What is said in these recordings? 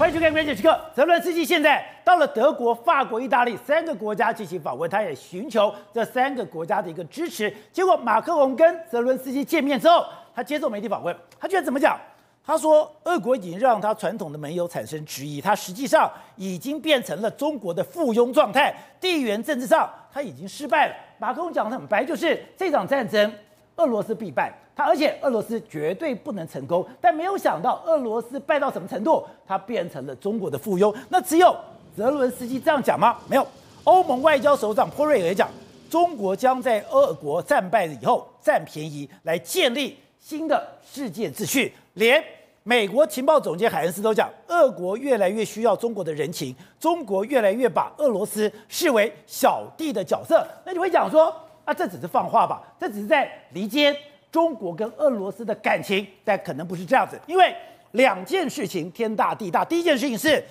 欢迎收看《关键时刻》。泽伦斯基现在到了德国、法国、意大利三个国家进行访问，他也寻求这三个国家的一个支持。结果，马克龙跟泽伦斯基见面之后，他接受媒体访问，他居然怎么讲？他说，俄国已经让他传统的盟友产生质疑，他实际上已经变成了中国的附庸状态，地缘政治上他已经失败了。马克龙讲的很白，就是这场战争，俄罗斯必败。而且俄罗斯绝对不能成功，但没有想到俄罗斯败到什么程度，他变成了中国的附庸。那只有泽伦斯基这样讲吗？没有，欧盟外交首长波瑞尔讲，中国将在俄国战败了以后占便宜，来建立新的世界秩序。连美国情报总监海恩斯都讲，俄国越来越需要中国的人情，中国越来越把俄罗斯视为小弟的角色。那你会讲说，啊，这只是放话吧？这只是在离间。中国跟俄罗斯的感情，但可能不是这样子，因为两件事情天大地大。第一件事情是，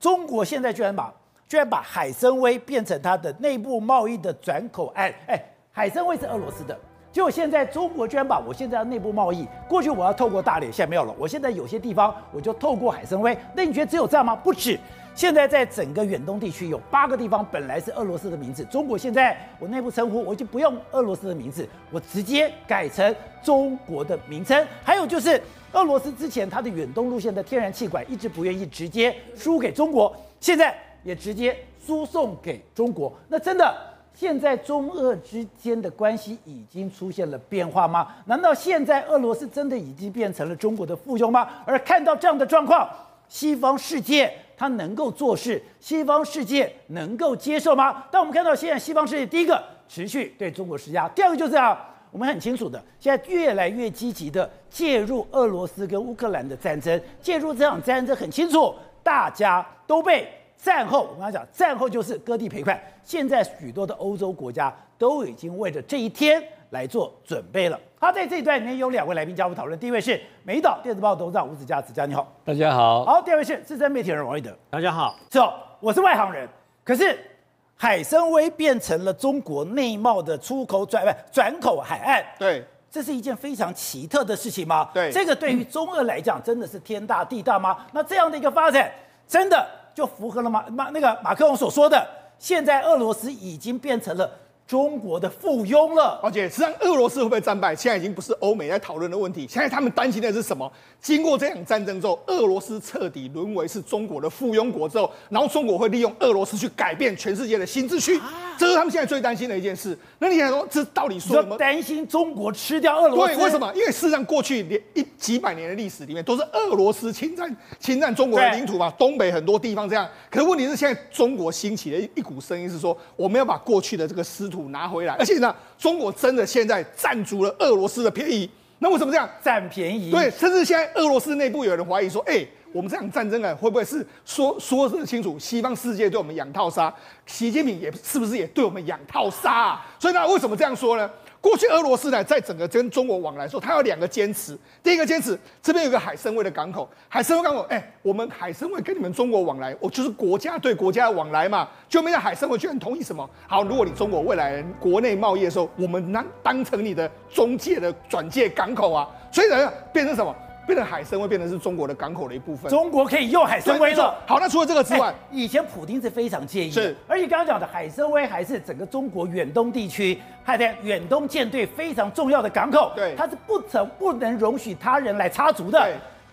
中国现在居然把居然把海参崴变成它的内部贸易的转口岸。哎，海参崴是俄罗斯的，结果现在中国居然把我现在的内部贸易，过去我要透过大连，现在没有了。我现在有些地方我就透过海参崴，那你觉得只有这样吗？不止。现在在整个远东地区有八个地方本来是俄罗斯的名字，中国现在我内部称呼我就不用俄罗斯的名字，我直接改成中国的名称。还有就是俄罗斯之前它的远东路线的天然气管一直不愿意直接输给中国，现在也直接输送给中国。那真的现在中俄之间的关系已经出现了变化吗？难道现在俄罗斯真的已经变成了中国的附庸吗？而看到这样的状况，西方世界。他能够做事，西方世界能够接受吗？但我们看到现在西方世界第一个持续对中国施压，第二个就是啊，我们很清楚的，现在越来越积极的介入俄罗斯跟乌克兰的战争，介入这场战争很清楚，大家都被战后，我跟他讲，战后就是割地赔款，现在许多的欧洲国家都已经为了这一天。来做准备了。好，在这一段里面有两位来宾加入讨论。第一位是美丽岛电子报董事长吴子嘉，子嘉你好，大家好。好，第二位是资深媒体人王一德，大家好。走，我是外行人，可是海参崴变成了中国内贸的出口转不转口海岸，对，这是一件非常奇特的事情吗？对，这个对于中俄来讲真的是天大地大吗？那这样的一个发展，真的就符合了马马那个马克龙所说的，现在俄罗斯已经变成了。中国的附庸了，而且实际上俄罗斯会不会战败，现在已经不是欧美在讨论的问题。现在他们担心的是什么？经过这场战争之后，俄罗斯彻底沦为是中国的附庸国之后，然后中国会利用俄罗斯去改变全世界的新秩序，这是他们现在最担心的一件事。那你想说，这到底说什么？担心中国吃掉俄罗斯？对，为什么？因为事实上过去连一几百年的历史里面，都是俄罗斯侵占侵占中国的领土嘛，东北很多地方这样。可是问题是，现在中国兴起的一一股声音是说，我们要把过去的这个失土。拿回来，而且呢，中国真的现在占足了俄罗斯的便宜。那为什么这样占便宜？对，甚至现在俄罗斯内部有人怀疑说，哎，我们这场战争啊，会不会是说说得清楚，西方世界对我们养套杀，习近平也是不是也对我们养套杀啊？所以呢，为什么这样说呢？过去俄罗斯呢，在整个跟中国往来时候，它有两个坚持。第一个坚持，这边有个海参崴的港口，海参崴港口，哎、我们海参崴跟你们中国往来，我就是国家对国家的往来嘛。就没有海参崴居然同意什么？好，如果你中国未来国内贸易的时候，我们当当成你的中介的转介港口啊，所以呢，变成什么？变成海参崴变成是中国的港口的一部分，中国可以用海参崴了。好，那除了这个之外，以前普京是非常介意，是，而且刚刚讲的海参崴还是整个中国远东地区，还在远东舰队非常重要的港口，对，它是不曾不能容许他人来插足的。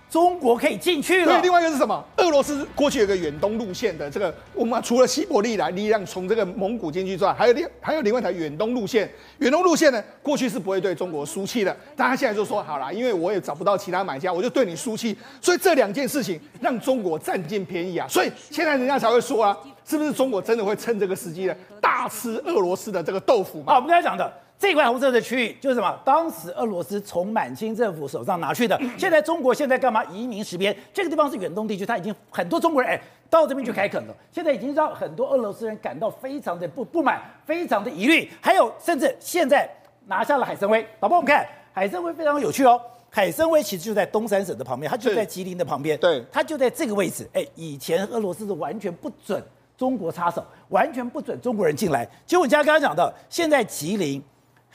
中国可以进去了。对，另外一个是什么？俄罗斯过去有个远东路线的这个，我们除了西伯利亚力量从这个蒙古进去之外，还有另还有另外一条远东路线。远东路线呢，过去是不会对中国输气的，但他现在就说好了，因为我也找不到其他买家，我就对你输气。所以这两件事情让中国占尽便宜啊！所以现在人家才会说啊，是不是中国真的会趁这个时机呢，大吃俄罗斯的这个豆腐嘛？啊，我们刚才讲的。这块红色的区域就是什么？当时俄罗斯从满清政府手上拿去的。现在中国现在干嘛？移民实边，这个地方是远东地区，他已经很多中国人哎到这边去开垦了。现在已经让很多俄罗斯人感到非常的不不满，非常的疑虑。还有甚至现在拿下了海参崴。宝宝，我们看海参崴非常有趣哦。海参崴其实就在东三省的旁边，它就在吉林的旁边。对，它就在这个位置。哎，以前俄罗斯是完全不准中国插手，完全不准中国人进来。结果人家刚刚讲到，现在吉林。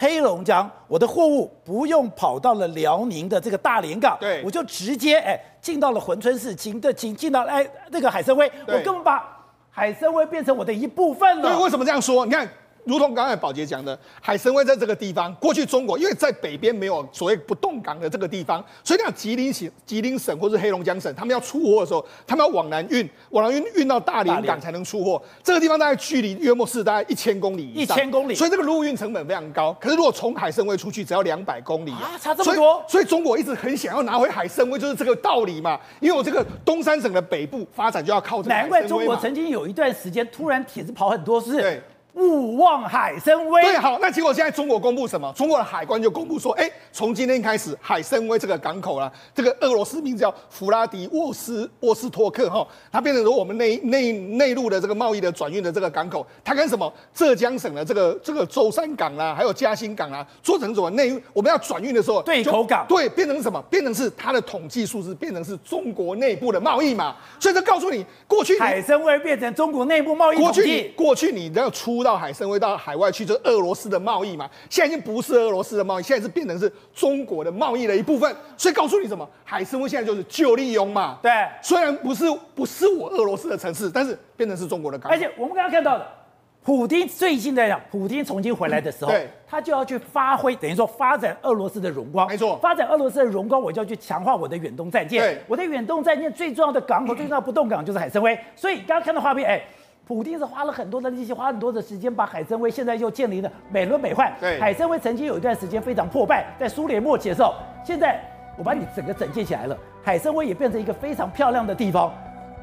黑龙江，我的货物不用跑到了辽宁的这个大连港，对，我就直接哎进到了珲春市，进的进进到哎那个海参崴，我根本把海参崴变成我的一部分了。对，为什么这样说？你看。如同刚才宝杰讲的，海参崴在这个地方，过去中国因为在北边没有所谓不冻港的这个地方，所以讲吉林省、吉林省或是黑龙江省，他们要出货的时候，他们要往南运，往南运运到大连港才能出货。这个地方大概距离约莫是大概一千公里以上，一千公里，所以这个陆运成本非常高。可是如果从海参崴出去，只要两百公里啊，差这么多。所以中国一直很想要拿回海参崴，就是这个道理嘛。因为我这个东三省的北部发展就要靠这个。难怪中国曾经有一段时间突然帖子跑很多，是。对。勿忘海参崴。对，好，那结果现在中国公布什么？中国的海关就公布说，哎，从今天开始，海参崴这个港口啦，这个俄罗斯名字叫弗拉迪沃斯沃斯托克哈，它变成了我们内内内陆的这个贸易的转运的这个港口。它跟什么浙江省的这个这个舟山港啊，还有嘉兴港啊，做成什么内我们要转运的时候，对口港，对，变成什么？变成是它的统计数字变成是中国内部的贸易嘛？所以这告诉你，过去海参崴变成中国内部贸易。过去过去你要出到海参崴到。海外去就是俄罗斯的贸易嘛，现在已经不是俄罗斯的贸易，现在是变成是中国的贸易的一部分。所以告诉你什么，海参崴现在就是旧利用嘛。对，虽然不是不是我俄罗斯的城市，但是变成是中国的港。而且我们刚刚看到的，普丁最近在讲，普丁重新回来的时候，嗯、对，他就要去发挥，等于说发展俄罗斯的荣光。没错，发展俄罗斯的荣光，我就要去强化我的远东战舰。对，我的远东战舰最重要的港口、最重要的不动港就是海参崴。所以刚刚看到画面，哎。普丁是花了很多的力气，花很多的时间把海参崴现在又建立了美轮美奂。对，海参崴曾经有一段时间非常破败，在苏联末期的时候，现在我把你整个整建起来了，海参崴也变成一个非常漂亮的地方。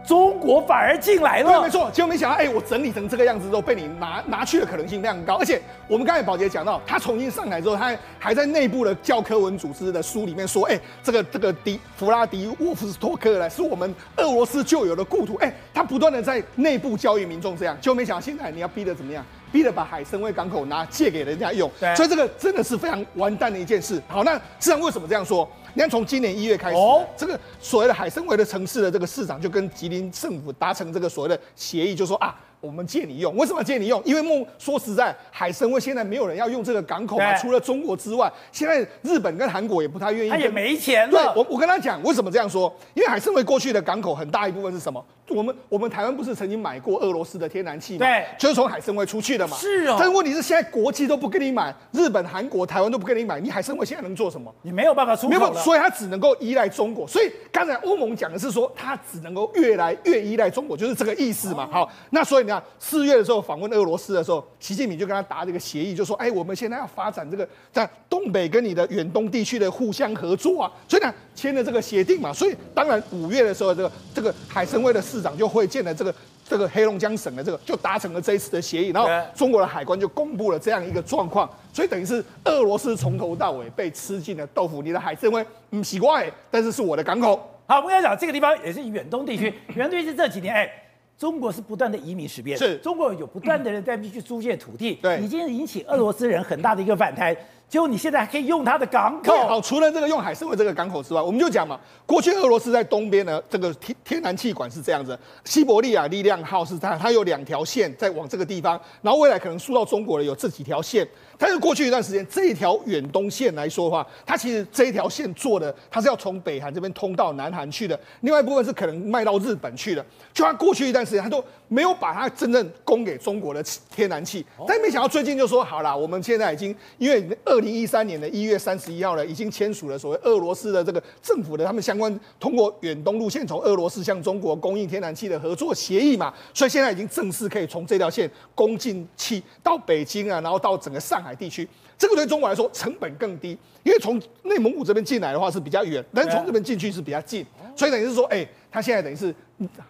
中国反而进来了，对，没错。结果没想到，哎、欸，我整理成这个样子之后，被你拿拿去的可能性非常高。而且我们刚才宝杰讲到，他重新上台之后，他还在内部的教科文组织的书里面说，哎、欸，这个这个迪弗拉迪沃夫斯托克呢，是我们俄罗斯旧有的故土。哎、欸，他不断的在内部教育民众，这样。结果没想到，现在你要逼得怎么样？逼得把海参崴港口拿借给人家用。对，所以这个真的是非常完蛋的一件事。好，那市长为什么这样说？你看，从今年一月开始，哦，这个所谓的海参崴的城市的这个市长就跟吉林政府达成这个所谓的协议，就说啊。我们借你用，为什么借你用？因为梦说实在，海参崴现在没有人要用这个港口嘛，除了中国之外，现在日本跟韩国也不太愿意。他也没钱了。对，我我跟他讲，为什么这样说？因为海参崴过去的港口很大一部分是什么？我们我们台湾不是曾经买过俄罗斯的天然气吗？对，就是从海参崴出去的嘛。是哦。但是问题是，现在国际都不跟你买，日本、韩国、台湾都不跟你买，你海参崴现在能做什么？你没有办法出口了。没有，所以他只能够依赖中国。所以刚才欧盟讲的是说，他只能够越来越依赖中国，就是这个意思嘛。好，那所以你看四月的时候。访问俄罗斯的时候，习近平就跟他达这个协议，就说：“哎，我们现在要发展这个在东北跟你的远东地区的互相合作啊。”所以呢，签了这个协定嘛。所以当然五月的时候，这个这个海参崴的市长就会见了这个这个黑龙江省的这个，就达成了这一次的协议。然后中国的海关就公布了这样一个状况，所以等于是俄罗斯从头到尾被吃进了豆腐。你的海参崴嗯奇怪，但是是我的港口。好，我跟你讲，这个地方也是远东地区，远东地区这几年哎。中国是不断的移民实变，是中国有不断的人在必须租借土地，对，已经引起俄罗斯人很大的一个反弹。结果你现在还可以用它的港口，好，除了这个用海参崴这个港口之外，我们就讲嘛，过去俄罗斯在东边呢，这个天天然气管是这样子，西伯利亚力量号是它，它有两条线在往这个地方，然后未来可能输到中国的有这几条线。但是过去一段时间，这一条远东线来说的话，它其实这一条线做的，它是要从北韩这边通到南韩去的，另外一部分是可能卖到日本去的。就它过去一段时间，它都没有把它真正供给中国的天然气。但没想到最近就说好了，我们现在已经因为二零一三年的一月三十一号呢，已经签署了所谓俄罗斯的这个政府的他们相关通过远东路线从俄罗斯向中国供应天然气的合作协议嘛，所以现在已经正式可以从这条线供进气到北京啊，然后到整个上海。地区，这个对中国来说成本更低，因为从内蒙古这边进来的话是比较远，但是从这边进去是比较近，所以等于是说，哎，他现在等于是，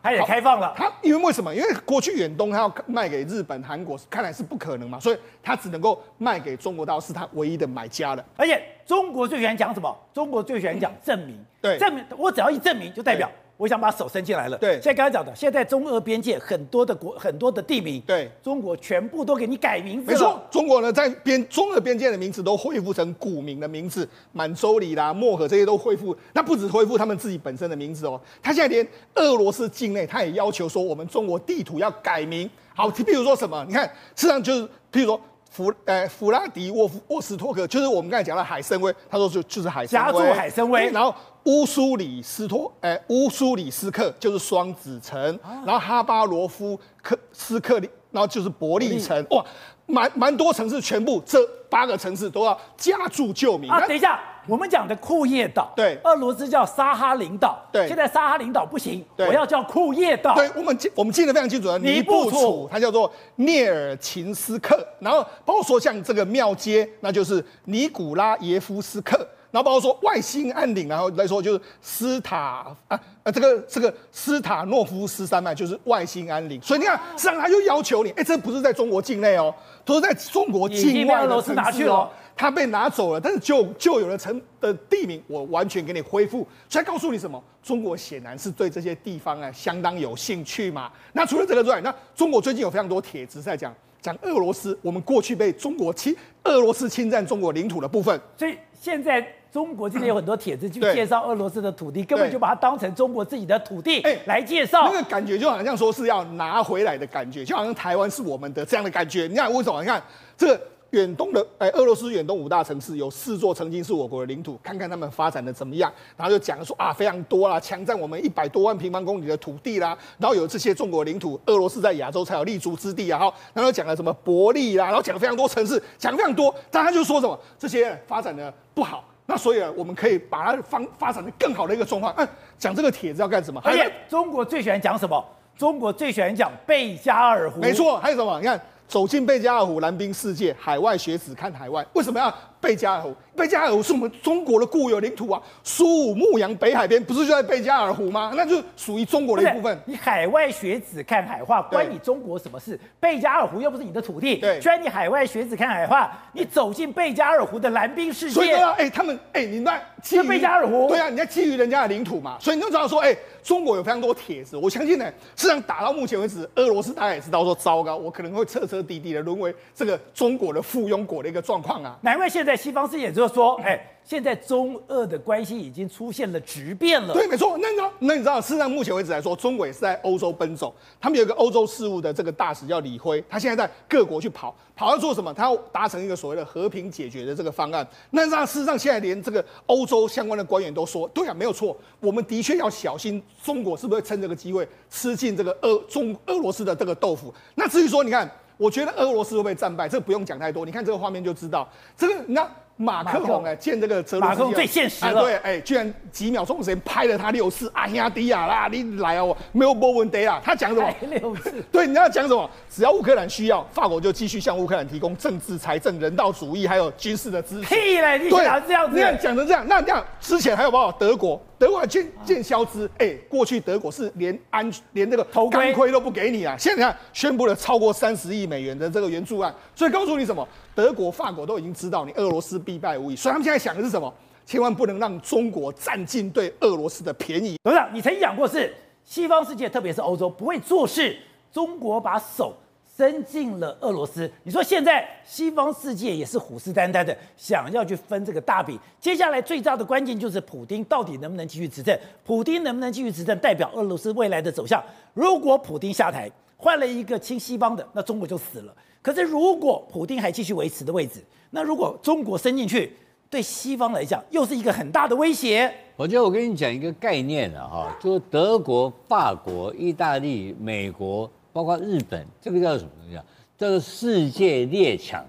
他也开放了，他因为为什么？因为过去远东他要卖给日本、韩国，看来是不可能嘛，所以他只能够卖给中国大陆，是他唯一的买家了。而且中国最喜欢讲什么？中国最喜欢讲证明，对，证明我只要一证明，就代表。我想把手伸进来了。对，现在刚才讲的，现在中俄边界很多的国，很多的地名，对，中国全部都给你改名字。没错，中国呢在边中俄边界的名字都恢复成古名的名字，满洲里啦、漠河这些都恢复。那不止恢复他们自己本身的名字哦，他现在连俄罗斯境内他也要求说，我们中国地图要改名。好，譬如说什么？你看，实际上就是譬如说。弗呃弗拉迪沃夫沃斯托克，就是我们刚才讲的海参崴，他说就就是海参崴，家住海参崴，然后乌苏里斯托，哎、呃，乌苏里斯克就是双子城，啊、然后哈巴罗夫克斯克里，然后就是伯利城，哇，蛮蛮多城市，全部这八个城市都要加注救民。啊，等一下。我们讲的库页岛，对，俄罗斯叫沙哈林岛，对，现在沙哈林岛不行，我要叫库页岛。对，我们记我们记得非常清楚的，尼布楚，它叫做涅尔琴斯克，然后包括说像这个庙街，那就是尼古拉耶夫斯克，然后包括说外兴安岭，然后来说就是斯塔啊啊这个这个斯塔诺夫斯山脉就是外兴安岭，所以你看，实际上他就要求你，哎，这不是在中国境内哦，都是在中国境外的城市哦。它被拿走了，但是旧旧有的城的地名，我完全给你恢复。所以告诉你什么？中国显然是对这些地方啊相当有兴趣嘛。那除了这个之外，那中国最近有非常多帖子在讲讲俄罗斯，我们过去被中国侵，俄罗斯侵占中国领土的部分。所以现在中国今天有很多帖子去 介绍俄罗斯的土地，根本就把它当成中国自己的土地来介绍。那个感觉就好像说是要拿回来的感觉，就好像台湾是我们的这样的感觉。你看为什么？你看这个。远东的哎，俄罗斯远东五大城市有四座曾经是我国的领土，看看他们发展的怎么样。然后就讲说啊，非常多啦，强占我们一百多万平方公里的土地啦。然后有这些中国领土，俄罗斯在亚洲才有立足之地啊。然后讲了什么伯利啦，然后讲了非常多城市，讲非常多。但他就说什么这些发展的不好，那所以啊，我们可以把它发发展的更好的一个状况。嗯，讲这个帖子要干什么？而且中国最喜欢讲什么？中国最喜欢讲贝加尔湖。没错，还有什么？你看。走进贝加尔湖，蓝冰世界，海外学子看海外，为什么要贝加尔湖？贝加尔湖是我们中国的固有领土啊，苏武牧羊北海边不是就在贝加尔湖吗？那就属于中国的一部分。你海外学子看海话，关你中国什么事？贝加尔湖又不是你的土地。对，虽然你海外学子看海话，你走进贝加尔湖的蓝冰世界。所以说，哎，他们，哎，你那基于贝加尔湖，对啊，你在基于人家的领土嘛，所以你就知道说，哎，中国有非常多帖子。我相信呢，实际上打到目前为止，俄罗斯大家也知道说，糟糕，我可能会彻彻底底的沦为这个中国的附庸国的一个状况啊。难怪现在在西方世界就是说，哎。现在中俄的关系已经出现了质变了。对，没错。那你知道，那你知道，事实上目前为止来说，中国也是在欧洲奔走。他们有一个欧洲事务的这个大使叫李辉，他现在在各国去跑，跑要做什么？他要达成一个所谓的和平解决的这个方案。那让事实上现在连这个欧洲相关的官员都说，对啊，没有错，我们的确要小心中国是不是趁这个机会吃进这个俄中俄罗斯的这个豆腐。那至于说，你看，我觉得俄罗斯会不会战败，这个不用讲太多，你看这个画面就知道。这个那。马克龙哎，见这个泽伦斯基，马克宏最现实了。对，哎，居然几秒钟时间拍了他六次。哎呀，迪亚啦，你来哦，没有波文迪啊，他讲什么？六次。对，你要讲什么？只要乌克兰需要，法国就继续向乌克兰提供政治、财政、人道主义还有军事的支持。屁嘞！你讲这样子，你看讲成这样，那这样之前还有包括德国。德国还见见肖兹，哎、欸，过去德国是连安连这个钢盔都不给你啊，现在你看宣布了超过三十亿美元的这个援助案，所以告诉你什么？德国、法国都已经知道你俄罗斯必败无疑，所以他们现在想的是什么？千万不能让中国占尽对俄罗斯的便宜。董事长，你曾经讲过是西方世界，特别是欧洲不会做事，中国把手。伸进了俄罗斯，你说现在西方世界也是虎视眈眈的，想要去分这个大饼。接下来最大的关键就是普丁到底能不能继续执政？普丁能不能继续执政，代表俄罗斯未来的走向。如果普丁下台，换了一个亲西方的，那中国就死了。可是如果普丁还继续维持的位置，那如果中国伸进去，对西方来讲又是一个很大的威胁。我觉得我跟你讲一个概念啊，哈，就是德国、法国、意大利、美国。包括日本，这个叫什么东西啊？叫做世界列强，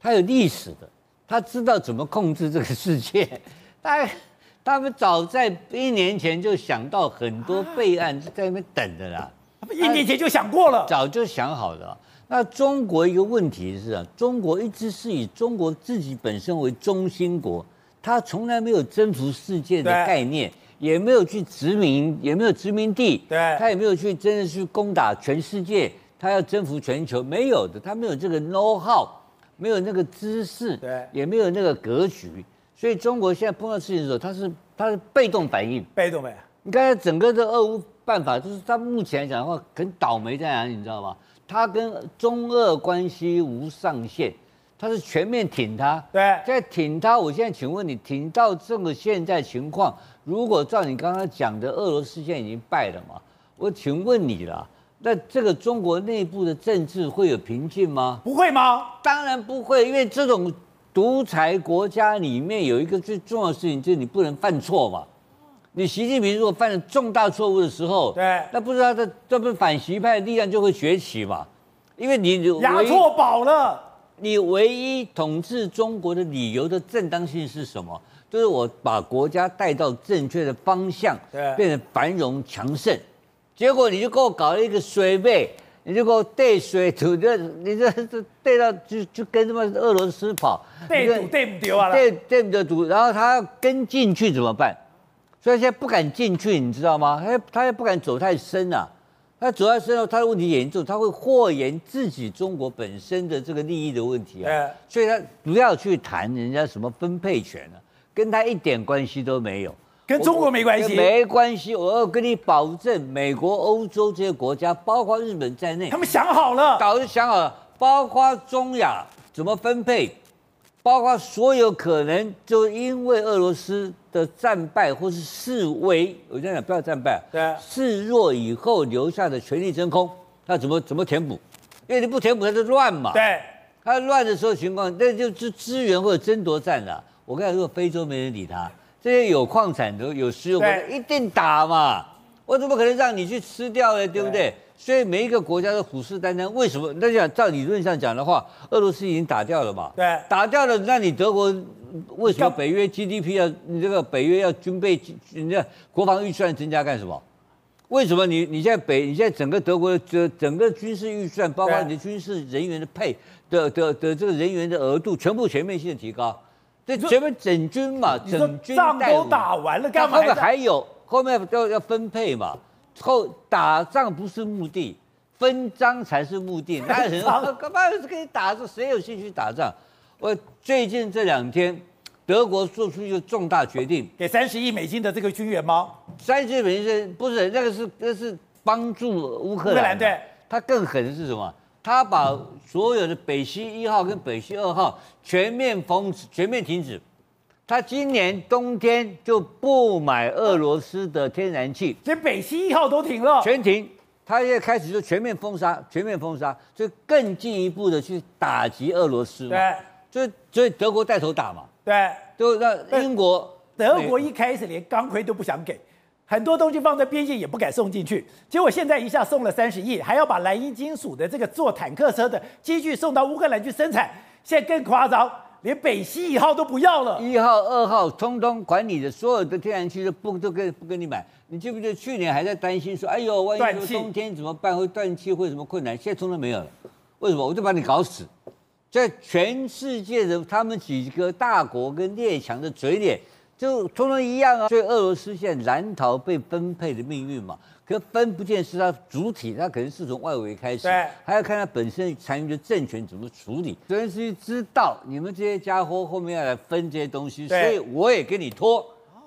他有历史的，他知道怎么控制这个世界。他他们早在一年前就想到很多备案，就在那边等着啦。他们一年前就想过了，早就想好了。那中国一个问题是啊，中国一直是以中国自己本身为中心国，他从来没有征服世界的概念。也没有去殖民，也没有殖民地，对，他也没有去真的去攻打全世界，他要征服全球，没有的，他没有这个 know how，没有那个知识，对，也没有那个格局，所以中国现在碰到事情的时候，他是他是被动反应，被动呗。你看整个的俄乌办法，就是他目前来讲的话，很倒霉在哪里，你知道吗？他跟中俄关系无上限，他是全面挺他，对，在挺他。我现在请问你，挺到这个现在情况？如果照你刚刚讲的，俄罗斯现在已经败了嘛？我请问你了，那这个中国内部的政治会有平静吗？不会吗？当然不会，因为这种独裁国家里面有一个最重要的事情，就是你不能犯错嘛。你习近平如果犯了重大错误的时候，对，那不知道这这不反习派的力量就会崛起嘛？因为你押错宝了。你唯一统治中国的理由的正当性是什么？就是我把国家带到正确的方向，对，变得繁荣强盛。结果你就给我搞了一个水位，你就给我带水土的，你这这带到就就跟他妈俄罗斯跑，带土带不丢啊，带带不丢，然后他要跟进去怎么办？所以现在不敢进去，你知道吗？他他也不敢走太深啊。他走太深后，他的问题严重，他会祸延自己中国本身的这个利益的问题啊。所以他不要去谈人家什么分配权了，跟他一点关系都没有，跟中国没关系，没关系。我要跟你保证，美国、欧洲这些国家，包括日本在内，他们想好了，早就想好了，包括中亚怎么分配。包括所有可能，就因为俄罗斯的战败或是示威，我这样讲不要战败，对，示弱以后留下的权力真空，那怎么怎么填补？因为你不填补，它就乱嘛。对，他乱的时候情况，那就是资源或者争夺战了。我跟你说，非洲没人理他，这些有矿产的、有石油的，一定打嘛。我怎么可能让你去吃掉呢？对不对？对所以每一个国家都虎视眈眈，为什么？那讲照理论上讲的话，俄罗斯已经打掉了嘛？对，打掉了，那你德国为什么北约 GDP 要你这个北约要军备，人家国防预算增加干什么？为什么你你现在北你现在整个德国的整整个军事预算，包括你的军事人员的配的的的这个人员的额度，全部全面性的提高？这全面整军嘛，整军仗都打完了，干嘛后面还有后面要要分配嘛？后打仗不是目的，分赃才是目的。那人干嘛是跟你打？仗谁有兴趣打仗？我最近这两天，德国做出一个重大决定，给三十亿美金的这个军援吗？三十亿美金不是那个是那是帮助乌克兰？对。他更狠的是什么？他把所有的北溪一号跟北溪二号全面封止，全面停止。他今年冬天就不买俄罗斯的天然气，连北溪一号都停了，全停。他现在开始就全面封杀，全面封杀，就更进一步的去打击俄罗斯嘛。对，所以所以德国带头打嘛。对，就让英国、德国一开始连钢盔都不想给，很多东西放在边境也不敢送进去，结果现在一下送了三十亿，还要把莱茵金属的这个做坦克车的机具送到乌克兰去生产，现在更夸张。连北溪一号都不要了，一号、二号通通管你的，所有的天然气都不都跟不跟你买。你记不记得去年还在担心说，哎呦，万一说冬天怎么办？会断气，会什么困难？现在通通没有了。为什么？我就把你搞死。在全世界的他们几个大国跟列强的嘴脸，就通通一样啊。所以俄罗斯现在难逃被分配的命运嘛。可分不见是它主体，它可能是从外围开始，对，还要看它本身残余的政权怎么处理。泽连斯基知道你们这些家伙后面要来分这些东西，所以我也跟你拖。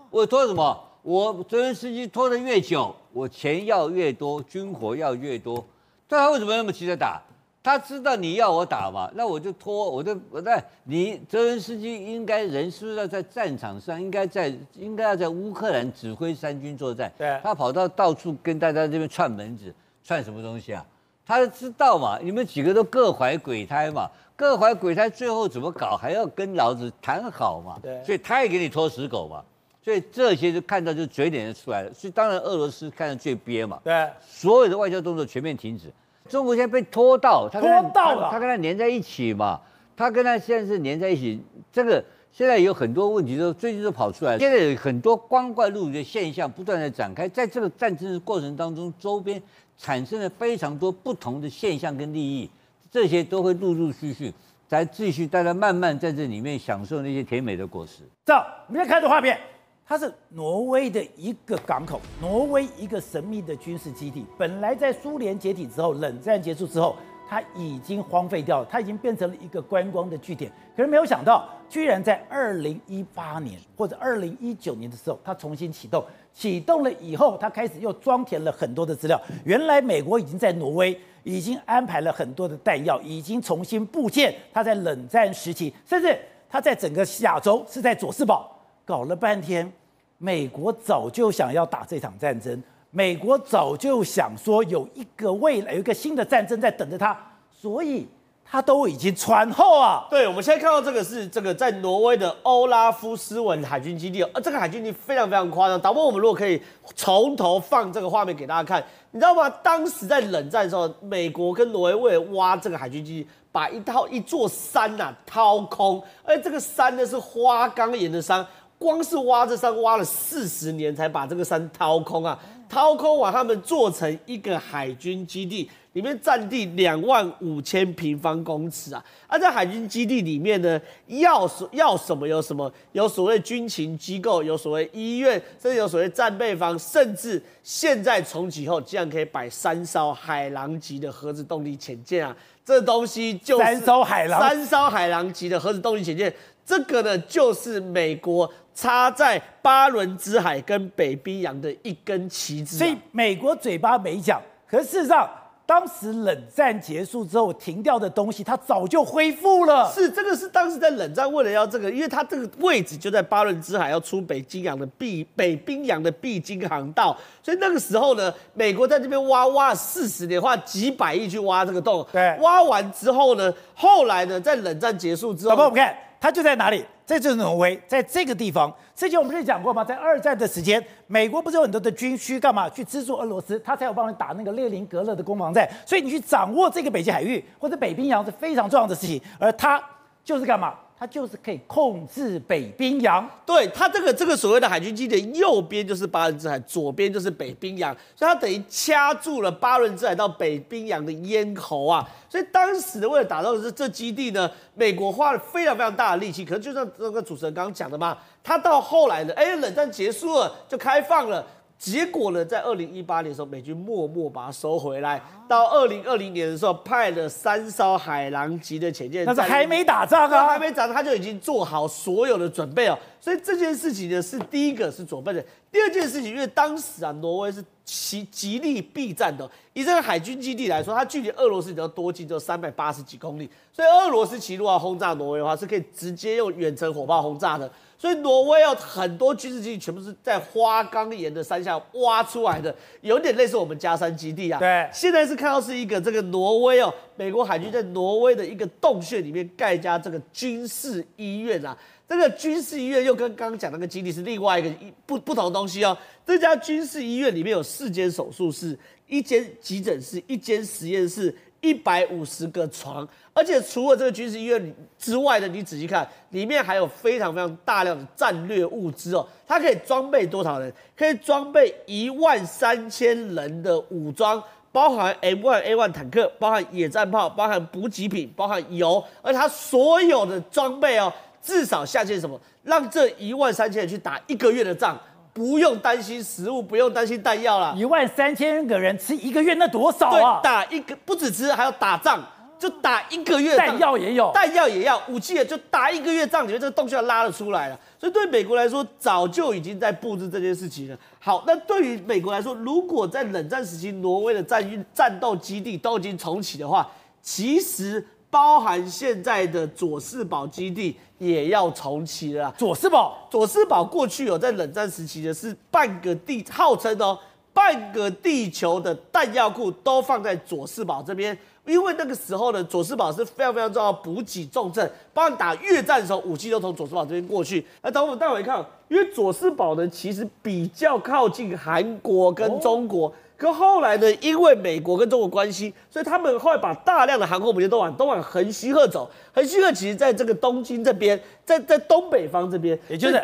我拖什么？我泽连斯基拖得越久，我钱要越多，军火要越多。但他为什么那么急着打？他知道你要我打嘛，那我就拖，我就我在你泽连斯基应该人是不是要在战场上，应该在应该要在乌克兰指挥三军作战。对，他跑到到处跟大家这边串门子，串什么东西啊？他就知道嘛，你们几个都各怀鬼胎嘛，各怀鬼胎，最后怎么搞还要跟老子谈好嘛？对，所以他也给你拖死狗嘛。所以这些就看到就嘴脸就出来了。所以当然俄罗斯看得最憋嘛。对，所有的外交动作全面停止。中国现在被拖到，他拖到了，他跟他连在一起嘛，他跟他现在是连在一起。这个现在有很多问题都最近都跑出来，现在有很多光怪陆离的现象不断的展开，在这个战争的过程当中，周边产生了非常多不同的现象跟利益，这些都会陆陆续续再继续，大家慢慢在这里面享受那些甜美的果实。走，我们再看这画面。它是挪威的一个港口，挪威一个神秘的军事基地。本来在苏联解体之后，冷战结束之后，它已经荒废掉了，它已经变成了一个观光的据点。可是没有想到，居然在二零一八年或者二零一九年的时候，它重新启动。启动了以后，它开始又装填了很多的资料。原来美国已经在挪威已经安排了很多的弹药，已经重新布建。它在冷战时期，甚至它在整个亚洲是在佐世保。搞了半天，美国早就想要打这场战争，美国早就想说有一个未来有一个新的战争在等着他，所以他都已经传后啊。对，我们现在看到这个是这个在挪威的欧拉夫斯文海军基地，而这个海军基地非常非常夸张。导播，我们如果可以从头放这个画面给大家看，你知道吗？当时在冷战的时候，美国跟挪威为了挖这个海军基地，把一套一座山呐、啊、掏空，而这个山呢是花岗岩的山，光是挖这山挖了四十年才把这个山掏空啊。掏空完，他们做成一个海军基地，里面占地两万五千平方公尺啊！而在海军基地里面呢，要什要什么有什么，有所谓军情机构，有所谓医院，甚至有所谓战备房，甚至现在重启后，竟然可以摆三艘海狼级的核子动力潜舰啊！这东西就是三艘海狼，三艘海狼级的核子动力潜舰，这个呢就是美国。插在巴伦支海跟北冰洋的一根旗帜，所以美国嘴巴没讲，可是事实上，当时冷战结束之后停掉的东西，它早就恢复了。是这个是当时在冷战为了要这个，因为它这个位置就在巴伦支海，要出北冰洋的必北冰洋的必经航道，所以那个时候呢，美国在这边挖挖了四十年，花几百亿去挖这个洞。对，挖完之后呢，后来呢，在冷战结束之后，我们看它就在哪里。这就是挪威，在这个地方，之前我们不是讲过吗？在二战的时间，美国不是有很多的军需干嘛去资助俄罗斯，他才有帮你打那个列宁格勒的攻防战。所以你去掌握这个北极海域或者北冰洋是非常重要的事情，而他就是干嘛？它就是可以控制北冰洋，对，它这个这个所谓的海军基地的右边就是巴伦支海，左边就是北冰洋，所以它等于掐住了巴伦支海到北冰洋的咽喉啊。所以当时为了打造这这基地呢，美国花了非常非常大的力气。可是就像那个主持人刚刚讲的嘛，它到后来呢哎，冷战结束了就开放了。结果呢，在二零一八年的时候，美军默默把它收回来。到二零二零年的时候，派了三艘海狼级的潜舰，但是还没打仗啊，还没打仗，他就已经做好所有的准备了。所以这件事情呢，是第一个是准备的。第二件事情，因为当时啊，挪威是极极力避战的。以这个海军基地来说，它距离俄罗斯比较多近，就三百八十几公里。所以俄罗斯其实如果要轰炸挪威的话，是可以直接用远程火炮轰炸的。所以挪威有很多军事基地全部是在花岗岩的山下挖出来的，有点类似我们加山基地啊。对，现在是看到是一个这个挪威哦，美国海军在挪威的一个洞穴里面盖一家这个军事医院啊。这个军事医院又跟刚刚讲那个基地是另外一个不不同的东西哦。这家军事医院里面有四间手术室，一间急诊室，一间实验室。一百五十个床，而且除了这个军事医院之外的，你仔细看，里面还有非常非常大量的战略物资哦。它可以装备多少人？可以装备一万三千人的武装，包含 M1A1 坦克，包含野战炮，包含补给品，包含油。而它所有的装备哦，至少下线什么，让这一万三千人去打一个月的仗。不用担心食物，不用担心弹药了。一万三千个人吃一个月，那多少啊？对，打一个不止吃，还要打仗，就打一个月。弹药也有，弹药也要，武器也就打一个月仗，你觉得这个洞就要拉得出来了。所以对美国来说，早就已经在布置这件事情了。好，那对于美国来说，如果在冷战时期，挪威的战运战斗基地都已经重启的话，其实。包含现在的佐世保基地也要重启了。佐世保，佐世保过去有在冷战时期的是半个地，号称哦，半个地球的弹药库都放在佐世保这边，因为那个时候呢，佐世保是非常非常重要的补给重镇，包括打越战的时候，武器都从佐世保这边过去。那等我们待会看，因为佐世保呢，其实比较靠近韩国跟中国。哦可后来呢，因为美国跟中国关系，所以他们后来把大量的航空母舰都往都往横须贺走。横须贺其实在这个东京这边，在在东北方这边，也就是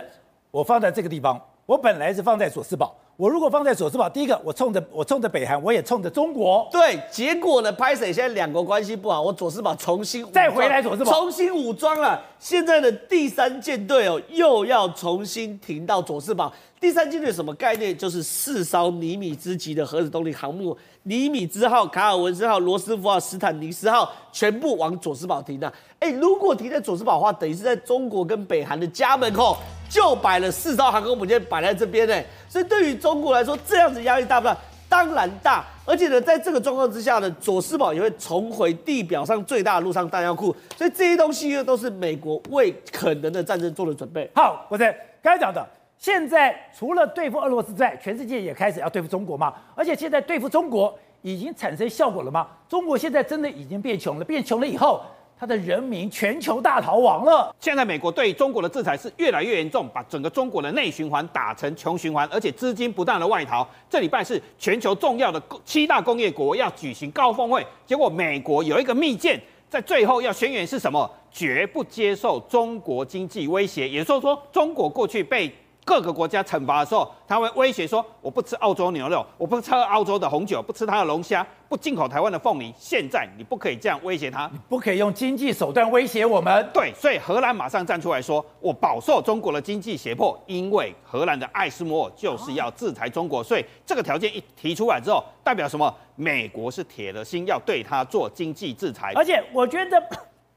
我放在这个地方，我本来是放在佐世保。我如果放在佐世保，第一个我冲着我冲着北韩，我也冲着中国。对，结果呢，拍谢现在两国关系不好，我佐世保重新再回来佐世保重新武装了。现在的第三舰队哦，又要重新停到佐世保。第三舰队什么概念？就是四艘尼米兹级的核子动力航母，尼米兹号、卡尔文斯号、罗斯福号、斯坦尼斯号，全部往佐世保停的。哎，如果停在佐世保的话，等于是在中国跟北韩的家门口就摆了四艘航空母舰摆在这边呢。所以对于中国来说，这样子压力大不大？当然大。而且呢，在这个状况之下呢，佐世保也会重回地表上最大的陆上弹药库。所以这些东西呢，都是美国为可能的战争做了准备。好，我在刚才讲的。现在除了对付俄罗斯之外，全世界也开始要对付中国嘛？而且现在对付中国已经产生效果了吗？中国现在真的已经变穷了，变穷了以后。他的人民全球大逃亡了。现在美国对中国的制裁是越来越严重，把整个中国的内循环打成穷循环，而且资金不断的外逃。这礼拜是全球重要的七大工业国要举行高峰会，结果美国有一个密件，在最后要宣言是什么？绝不接受中国经济威胁，也就是说，中国过去被。各个国家惩罚的时候，他会威胁说：“我不吃澳洲牛肉，我不吃澳洲的红酒，不吃它的龙虾，不进口台湾的凤梨。”现在你不可以这样威胁他，你不可以用经济手段威胁我们。对，所以荷兰马上站出来说：“我饱受中国的经济胁迫，因为荷兰的艾斯摩尔就是要制裁中国。”所以这个条件一提出来之后，代表什么？美国是铁了心要对他做经济制裁。而且我觉得。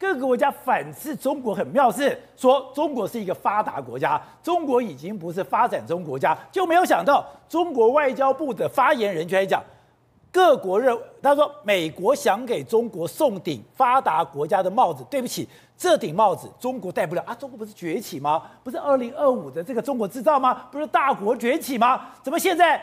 各个国家反制中国很妙，是说中国是一个发达国家，中国已经不是发展中国家，就没有想到中国外交部的发言人却来讲，各国认他说美国想给中国送顶发达国家的帽子，对不起，这顶帽子中国戴不了啊！中国不是崛起吗？不是二零二五的这个中国制造吗？不是大国崛起吗？怎么现在？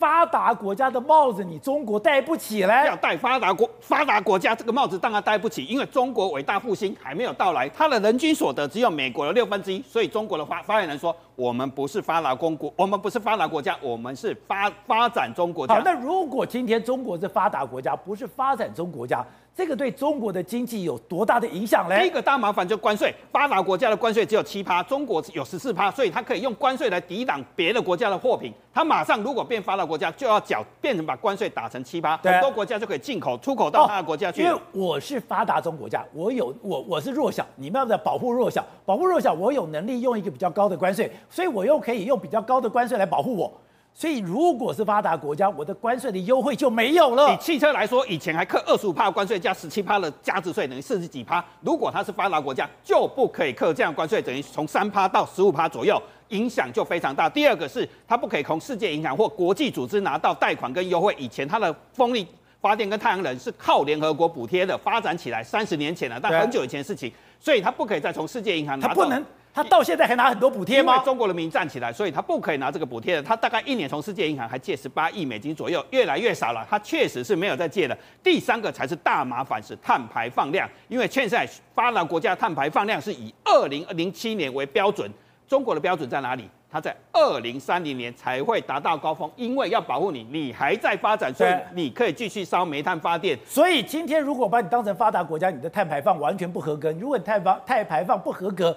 发达国家的帽子，你中国戴不起来。要戴发达国发达国家这个帽子，当然戴不起，因为中国伟大复兴还没有到来，它的人均所得只有美国的六分之一，所以中国的发发言人说，我们不是发达公国，我们不是发达国家，我们是发发展中国家。好，那如果今天中国是发达国家，不是发展中国家？这个对中国的经济有多大的影响呢？第一个大麻烦就关税，发达国家的关税只有七趴，中国有十四趴，所以它可以用关税来抵挡别的国家的货品。它马上如果变发达国家，就要缴变成把关税打成七趴，很多国家就可以进口出口到它的国家去。因为我是发达中国家，我有我我是弱小，你们要在保护弱小，保护弱小，我有能力用一个比较高的关税，所以我又可以用比较高的关税来保护我。所以，如果是发达国家，我的关税的优惠就没有了。以汽车来说，以前还课二十五趴关税加十七趴的加值税，等于四十几趴。如果它是发达国家，就不可以课这样关税，等于从三趴到十五趴左右，影响就非常大。第二个是，它不可以从世界银行或国际组织拿到贷款跟优惠。以前它的风力发电跟太阳能是靠联合国补贴的，发展起来三十年前了，但很久以前的事情，所以它不可以再从世界银行拿到。它不能。他到现在还拿很多补贴吗？因为中国人民站起来，所以他不可以拿这个补贴的。他大概一年从世界银行还借十八亿美金左右，越来越少了。他确实是没有再借了。第三个才是大麻烦，是碳排放量。因为现在发达国家碳排放量是以二零零七年为标准，中国的标准在哪里？它在二零三零年才会达到高峰。因为要保护你，你还在发展，所以你可以继续烧煤炭发电。所以今天如果把你当成发达国家，你的碳排放完全不合格。如果你碳排碳排放不合格，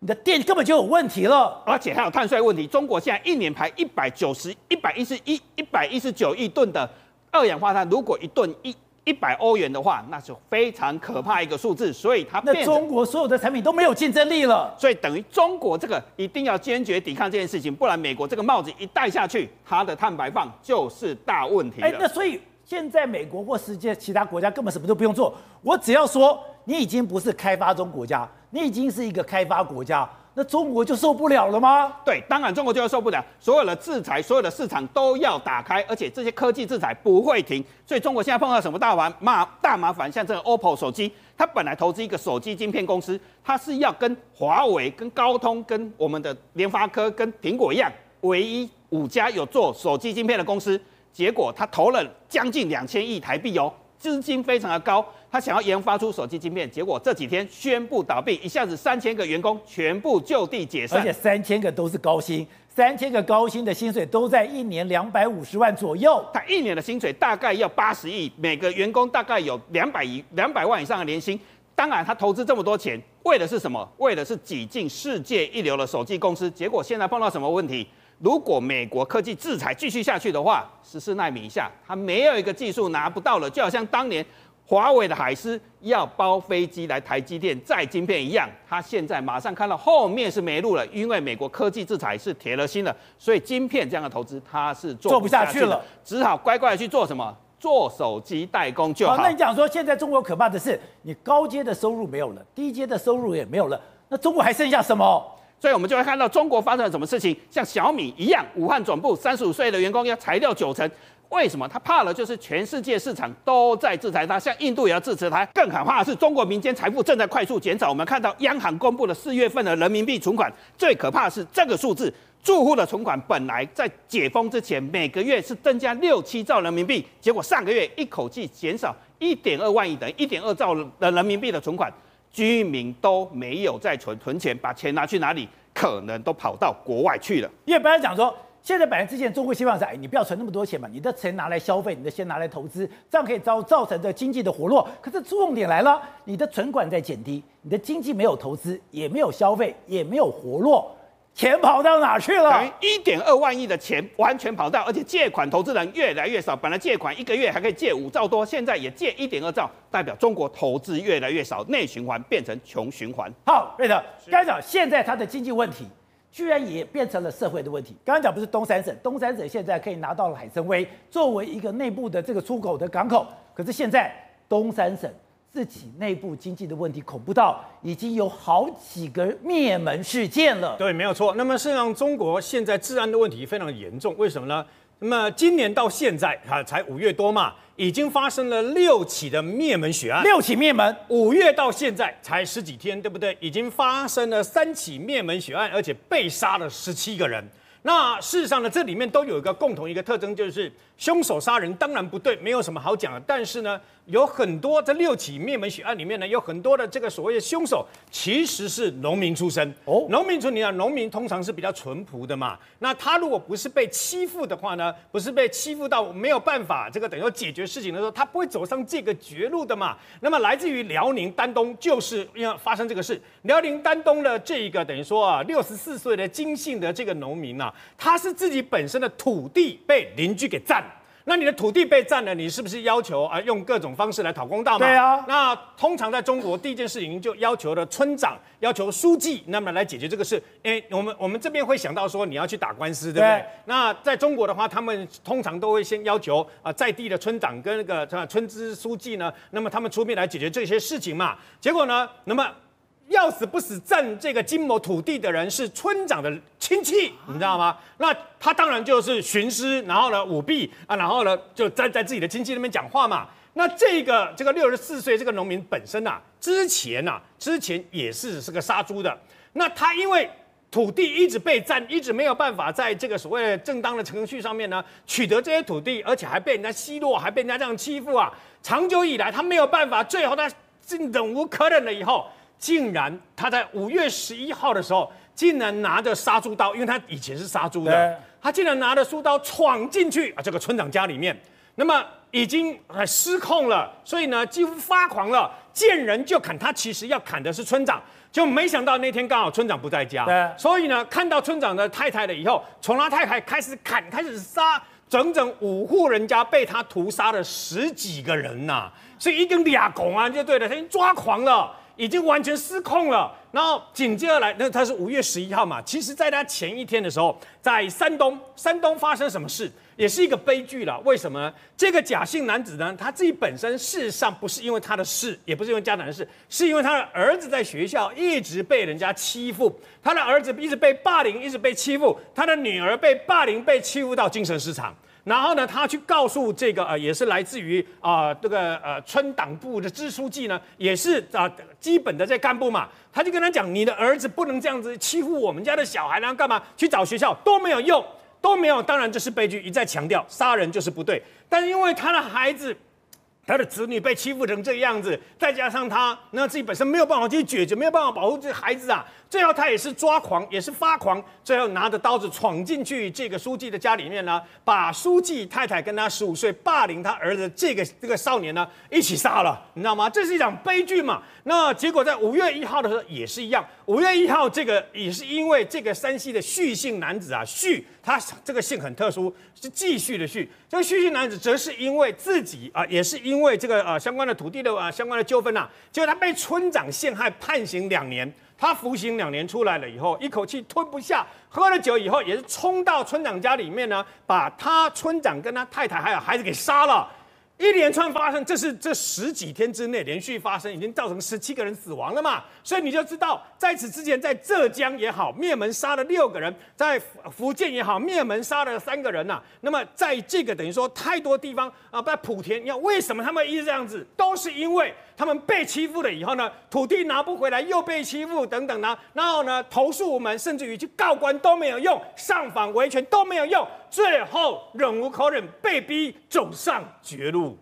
你的电根本就有问题了，而且还有碳税问题。中国现在一年排一百九十、一百一十一、一百一十九亿吨的二氧化碳，如果一吨一一百欧元的话，那是非常可怕一个数字。所以它那中国所有的产品都没有竞争力了。所以等于中国这个一定要坚决抵抗这件事情，不然美国这个帽子一戴下去，它的碳排放就是大问题了。哎，那所以现在美国或世界其他国家根本什么都不用做，我只要说你已经不是开发中国家。你已经是一个开发国家，那中国就受不了了吗？对，当然中国就会受不了。所有的制裁，所有的市场都要打开，而且这些科技制裁不会停。所以中国现在碰到什么大麻麻大麻烦？像这个 OPPO 手机，它本来投资一个手机晶片公司，它是要跟华为、跟高通、跟我们的联发科、跟苹果一样，唯一五家有做手机晶片的公司。结果他投了将近两千亿台币哦。资金非常的高，他想要研发出手机晶片，结果这几天宣布倒闭，一下子三千个员工全部就地解散，而且三千个都是高薪，三千个高薪的薪水都在一年两百五十万左右，他一年的薪水大概要八十亿，每个员工大概有两百亿两百万以上的年薪。当然，他投资这么多钱，为的是什么？为的是挤进世界一流的手机公司。结果现在碰到什么问题？如果美国科技制裁继续下去的话，十四纳米以下，它没有一个技术拿不到了，就好像当年华为的海思要包飞机来台积电载晶片一样，它现在马上看到后面是没路了，因为美国科技制裁是铁了心了，所以晶片这样的投资它是做不下去了，做不下去了，只好乖乖的去做什么？做手机代工就好。好，那你讲说现在中国可怕的是，你高阶的收入没有了，低阶的收入也没有了，那中国还剩下什么？所以，我们就会看到中国发生了什么事情，像小米一样，武汉总部三十五岁的员工要裁掉九成。为什么？他怕了，就是全世界市场都在制裁他，像印度也要制裁他。更可怕的是，中国民间财富正在快速减少。我们看到央行公布了四月份的人民币存款，最可怕的是这个数字，住户的存款本来在解封之前每个月是增加六七兆人民币，结果上个月一口气减少一点二万亿，等于一点二兆的人民币的存款，居民都没有再存存钱，把钱拿去哪里？可能都跑到国外去了。因为本来讲说，现在本来之前中国希望是，哎，你不要存那么多钱嘛，你的钱拿来消费，你的钱拿来投资，这样可以造造成这经济的活络。可是重点来了，你的存款在减低，你的经济没有投资，也没有消费，也没有活络。钱跑到哪去了？一点二万亿的钱完全跑到，而且借款投资人越来越少。本来借款一个月还可以借五兆多，现在也借一点二兆，代表中国投资越来越少，内循环变成穷循环。好，瑞德，刚才讲现在它的经济问题，居然也变成了社会的问题。刚刚讲不是东三省，东三省现在可以拿到了海参崴作为一个内部的这个出口的港口，可是现在东三省。自己内部经济的问题恐怖到已经有好几个灭门事件了。对，没有错。那么事实际上，中国现在治安的问题非常严重。为什么呢？那么今年到现在啊，才五月多嘛，已经发生了六起的灭门血案。六起灭门，五月到现在才十几天，对不对？已经发生了三起灭门血案，而且被杀了十七个人。那事实上呢，这里面都有一个共同一个特征，就是凶手杀人当然不对，没有什么好讲的。但是呢，有很多这六起灭门血案里面呢，有很多的这个所谓的凶手其实是农民出身。哦，农民出，你看农民通常是比较淳朴的嘛。那他如果不是被欺负的话呢，不是被欺负到没有办法这个等于说解决事情的时候，他不会走上这个绝路的嘛。那么来自于辽宁丹东，就是因为发生这个事，辽宁丹东的这一个等于说啊，六十四岁的金姓的这个农民啊。他是自己本身的土地被邻居给占，那你的土地被占了，你是不是要求啊用各种方式来讨公道嘛？对啊。那通常在中国，第一件事情就要求了村长，要求书记，那么来解决这个事。哎，我们我们这边会想到说你要去打官司，对不对？对。那在中国的话，他们通常都会先要求啊在地的村长跟那个村支书记呢，那么他们出面来解决这些事情嘛。结果呢，那么。要死不死占这个金某土地的人是村长的亲戚，你知道吗？那他当然就是徇私，然后呢舞弊啊，然后呢就站在自己的亲戚那边讲话嘛。那这个这个六十四岁这个农民本身呐、啊，之前呐、啊，之前也是是个杀猪的。那他因为土地一直被占，一直没有办法在这个所谓的正当的程序上面呢取得这些土地，而且还被人家奚落，还被人家这样欺负啊。长久以来他没有办法，最后他忍无可忍了以后。竟然他在五月十一号的时候，竟然拿着杀猪刀，因为他以前是杀猪的，他竟然拿着猪刀闯进去啊这个村长家里面，那么已经失控了，所以呢几乎发狂了，见人就砍，他其实要砍的是村长，就没想到那天刚好村长不在家，所以呢看到村长的太太了以后，从他太太开始砍，开始杀，整整五户人家被他屠杀了十几个人呐、啊，所以一根俩拱啊就对了，他已经抓狂了。已经完全失控了，然后紧接着来，那他是五月十一号嘛？其实，在他前一天的时候，在山东，山东发生什么事，也是一个悲剧了。为什么呢？这个假姓男子呢，他自己本身事实上不是因为他的事，也不是因为家长的事，是因为他的儿子在学校一直被人家欺负，他的儿子一直被霸凌，一直被欺负，他的女儿被霸凌、被欺负到精神失常。然后呢，他去告诉这个呃，也是来自于啊、这个呃村党部的支书记呢，也是啊、基本的在干部嘛，他就跟他讲，你的儿子不能这样子欺负我们家的小孩，然后干嘛？去找学校都没有用，都没有。当然这是悲剧，一再强调杀人就是不对，但是因为他的孩子。他的子女被欺负成这个样子，再加上他那自己本身没有办法去解决，没有办法保护这孩子啊，最后他也是抓狂，也是发狂，最后拿着刀子闯进去这个书记的家里面呢，把书记太太跟他十五岁霸凌他儿子这个这个少年呢一起杀了，你知道吗？这是一场悲剧嘛。那结果在五月一号的时候也是一样，五月一号这个也是因为这个山西的徐姓男子啊，徐他这个姓很特殊，是继续的续。这个旭旭男子则是因为自己啊，也是因为这个呃相关的土地的啊相关的纠纷呐，结果他被村长陷害，判刑两年。他服刑两年出来了以后，一口气吞不下，喝了酒以后也是冲到村长家里面呢，把他村长跟他太太还有孩子给杀了。一连串发生，这是这十几天之内连续发生，已经造成十七个人死亡了嘛？所以你就知道，在此之前，在浙江也好，灭门杀了六个人；在福建也好，灭门杀了三个人呐、那么在这个等于说太多地方啊，在莆田，你看为什么他们一直这样子，都是因为他们被欺负了以后呢，土地拿不回来，又被欺负等等呢，然后呢，投诉我们，甚至于去告官都没有用，上访维权都没有用，最后忍无可忍，被逼走上绝路。